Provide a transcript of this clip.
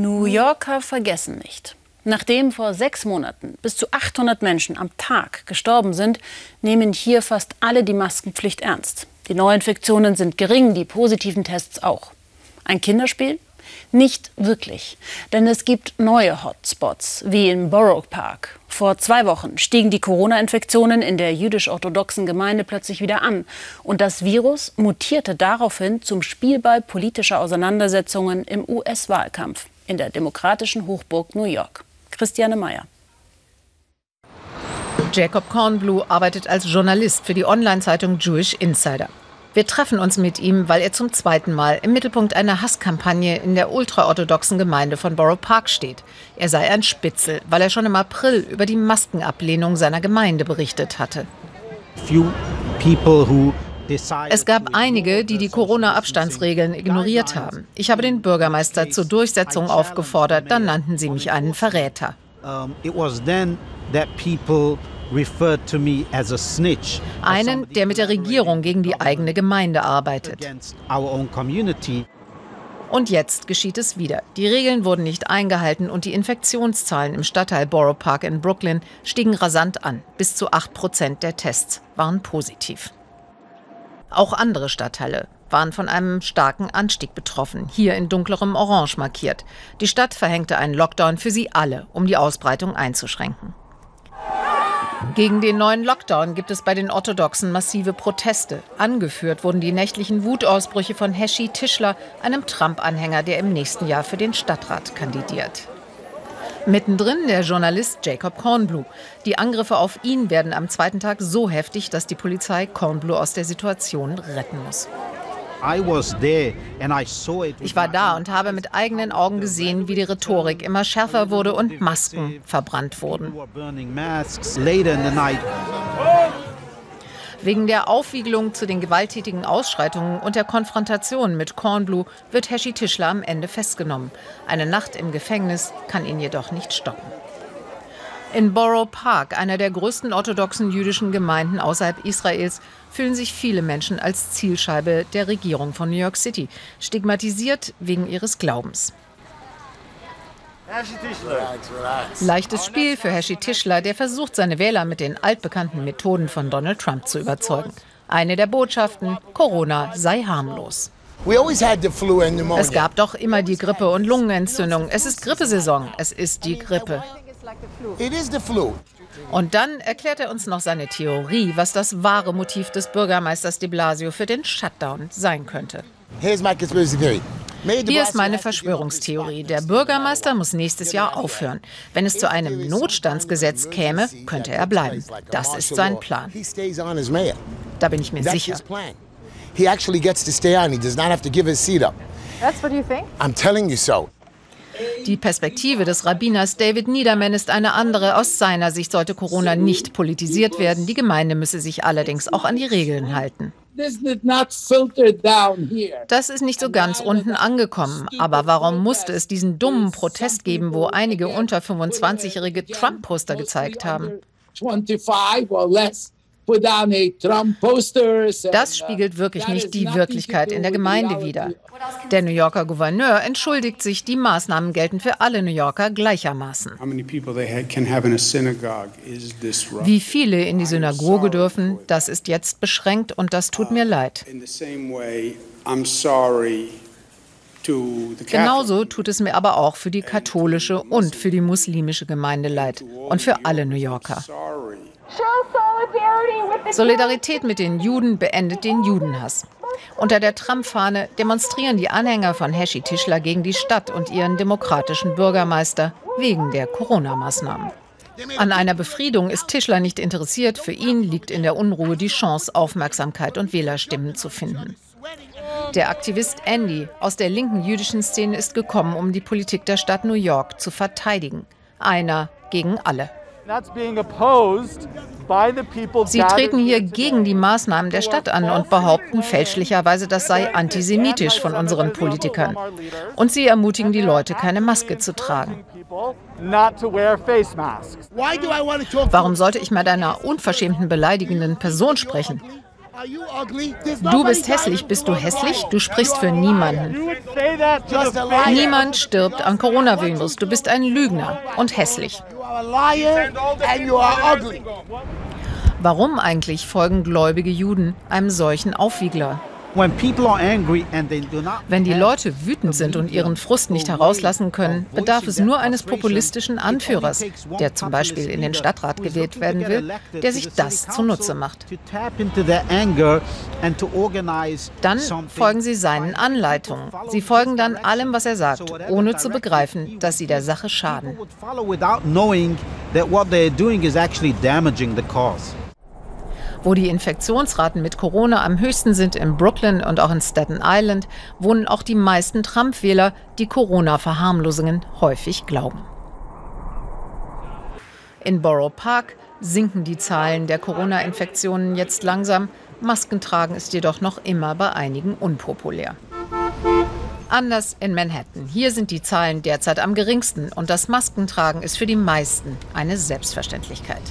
New Yorker vergessen nicht. Nachdem vor sechs Monaten bis zu 800 Menschen am Tag gestorben sind, nehmen hier fast alle die Maskenpflicht ernst. Die Neuinfektionen sind gering, die positiven Tests auch. Ein Kinderspiel? Nicht wirklich, denn es gibt neue Hotspots, wie in Borough Park. Vor zwei Wochen stiegen die Corona-Infektionen in der jüdisch-orthodoxen Gemeinde plötzlich wieder an. Und das Virus mutierte daraufhin zum Spielball politischer Auseinandersetzungen im US-Wahlkampf in der demokratischen Hochburg New York. Christiane Meyer. Jacob Kornblue arbeitet als Journalist für die Online-Zeitung Jewish Insider. Wir treffen uns mit ihm, weil er zum zweiten Mal im Mittelpunkt einer Hasskampagne in der ultraorthodoxen Gemeinde von Borough Park steht. Er sei ein Spitzel, weil er schon im April über die Maskenablehnung seiner Gemeinde berichtet hatte. Es gab einige, die die Corona-Abstandsregeln ignoriert haben. Ich habe den Bürgermeister zur Durchsetzung aufgefordert, dann nannten sie mich einen Verräter. Einen, der mit der Regierung gegen die eigene Gemeinde arbeitet. Und jetzt geschieht es wieder. Die Regeln wurden nicht eingehalten und die Infektionszahlen im Stadtteil Borough Park in Brooklyn stiegen rasant an. Bis zu 8 Prozent der Tests waren positiv. Auch andere Stadtteile waren von einem starken Anstieg betroffen, hier in dunklerem Orange markiert. Die Stadt verhängte einen Lockdown für sie alle, um die Ausbreitung einzuschränken. Gegen den neuen Lockdown gibt es bei den Orthodoxen massive Proteste. Angeführt wurden die nächtlichen Wutausbrüche von Heshi Tischler, einem Trump-Anhänger, der im nächsten Jahr für den Stadtrat kandidiert. Mittendrin der Journalist Jacob Kornblue. Die Angriffe auf ihn werden am zweiten Tag so heftig, dass die Polizei Kornblue aus der Situation retten muss. Ich war da und habe mit eigenen Augen gesehen, wie die Rhetorik immer schärfer wurde und Masken verbrannt wurden. Wegen der Aufwiegelung zu den gewalttätigen Ausschreitungen und der Konfrontation mit Kornblue wird Heshi Tischler am Ende festgenommen. Eine Nacht im Gefängnis kann ihn jedoch nicht stoppen. In Borough Park, einer der größten orthodoxen jüdischen Gemeinden außerhalb Israels, fühlen sich viele Menschen als Zielscheibe der Regierung von New York City, stigmatisiert wegen ihres Glaubens. Leichtes Spiel für Hashi Tischler, der versucht, seine Wähler mit den altbekannten Methoden von Donald Trump zu überzeugen. Eine der Botschaften, Corona sei harmlos. Es gab doch immer die Grippe und Lungenentzündung. Es ist Grippesaison. Es ist die Grippe. Und dann erklärt er uns noch seine Theorie, was das wahre Motiv des Bürgermeisters de Blasio für den Shutdown sein könnte. Hier ist meine Verschwörungstheorie. Der Bürgermeister muss nächstes Jahr aufhören. Wenn es zu einem Notstandsgesetz käme, könnte er bleiben. Das ist sein Plan. Da bin ich mir sicher. He actually gets to stay on. He does not have to give his seat up. That's what you think? I'm telling you so. Die Perspektive des Rabbiners David Niederman ist eine andere. Aus seiner Sicht sollte Corona nicht politisiert werden. Die Gemeinde müsse sich allerdings auch an die Regeln halten. Das ist nicht so ganz unten angekommen. Aber warum musste es diesen dummen Protest geben, wo einige unter 25-jährige Trump-Poster gezeigt haben? Das spiegelt wirklich nicht die Wirklichkeit in der Gemeinde wider. Der New Yorker Gouverneur entschuldigt sich, die Maßnahmen gelten für alle New Yorker gleichermaßen. Wie viele in die Synagoge dürfen, das ist jetzt beschränkt und das tut mir leid. Genauso tut es mir aber auch für die katholische und für die muslimische Gemeinde leid und für alle New Yorker. Solidarität mit den Juden beendet den Judenhass. Unter der Trump-Fahne demonstrieren die Anhänger von Heshi Tischler gegen die Stadt und ihren demokratischen Bürgermeister wegen der Corona-Maßnahmen. An einer Befriedung ist Tischler nicht interessiert. Für ihn liegt in der Unruhe die Chance, Aufmerksamkeit und Wählerstimmen zu finden. Der Aktivist Andy aus der linken jüdischen Szene ist gekommen, um die Politik der Stadt New York zu verteidigen. Einer gegen alle. Sie treten hier gegen die Maßnahmen der Stadt an und behaupten fäälschlicherweise, das sei antisemitisch von unseren Politikern. Und sie ermutigen die Leute, keine Maske zu tragen. Warum sollte ich mit einer unverschämten, beleidigenden Person sprechen? Du bist hässlich. Bist du hässlich? Du sprichst für niemanden. Niemand stirbt an Coronavirus. Du bist ein Lügner und hässlich. Warum eigentlich folgen gläubige Juden einem solchen Aufwiegler? Wenn die Leute wütend sind und ihren Frust nicht herauslassen können, bedarf es nur eines populistischen Anführers, der zum Beispiel in den Stadtrat gewählt werden will, der sich das zunutze macht. Dann folgen sie seinen Anleitungen. Sie folgen dann allem, was er sagt, ohne zu begreifen, dass sie der Sache schaden. Wo die Infektionsraten mit Corona am höchsten sind in Brooklyn und auch in Staten Island, wohnen auch die meisten Trump-Wähler, die Corona-Verharmlosungen häufig glauben. In Borough Park sinken die Zahlen der Corona-Infektionen jetzt langsam. Maskentragen ist jedoch noch immer bei einigen unpopulär. Anders in Manhattan. Hier sind die Zahlen derzeit am geringsten und das Maskentragen ist für die meisten eine Selbstverständlichkeit.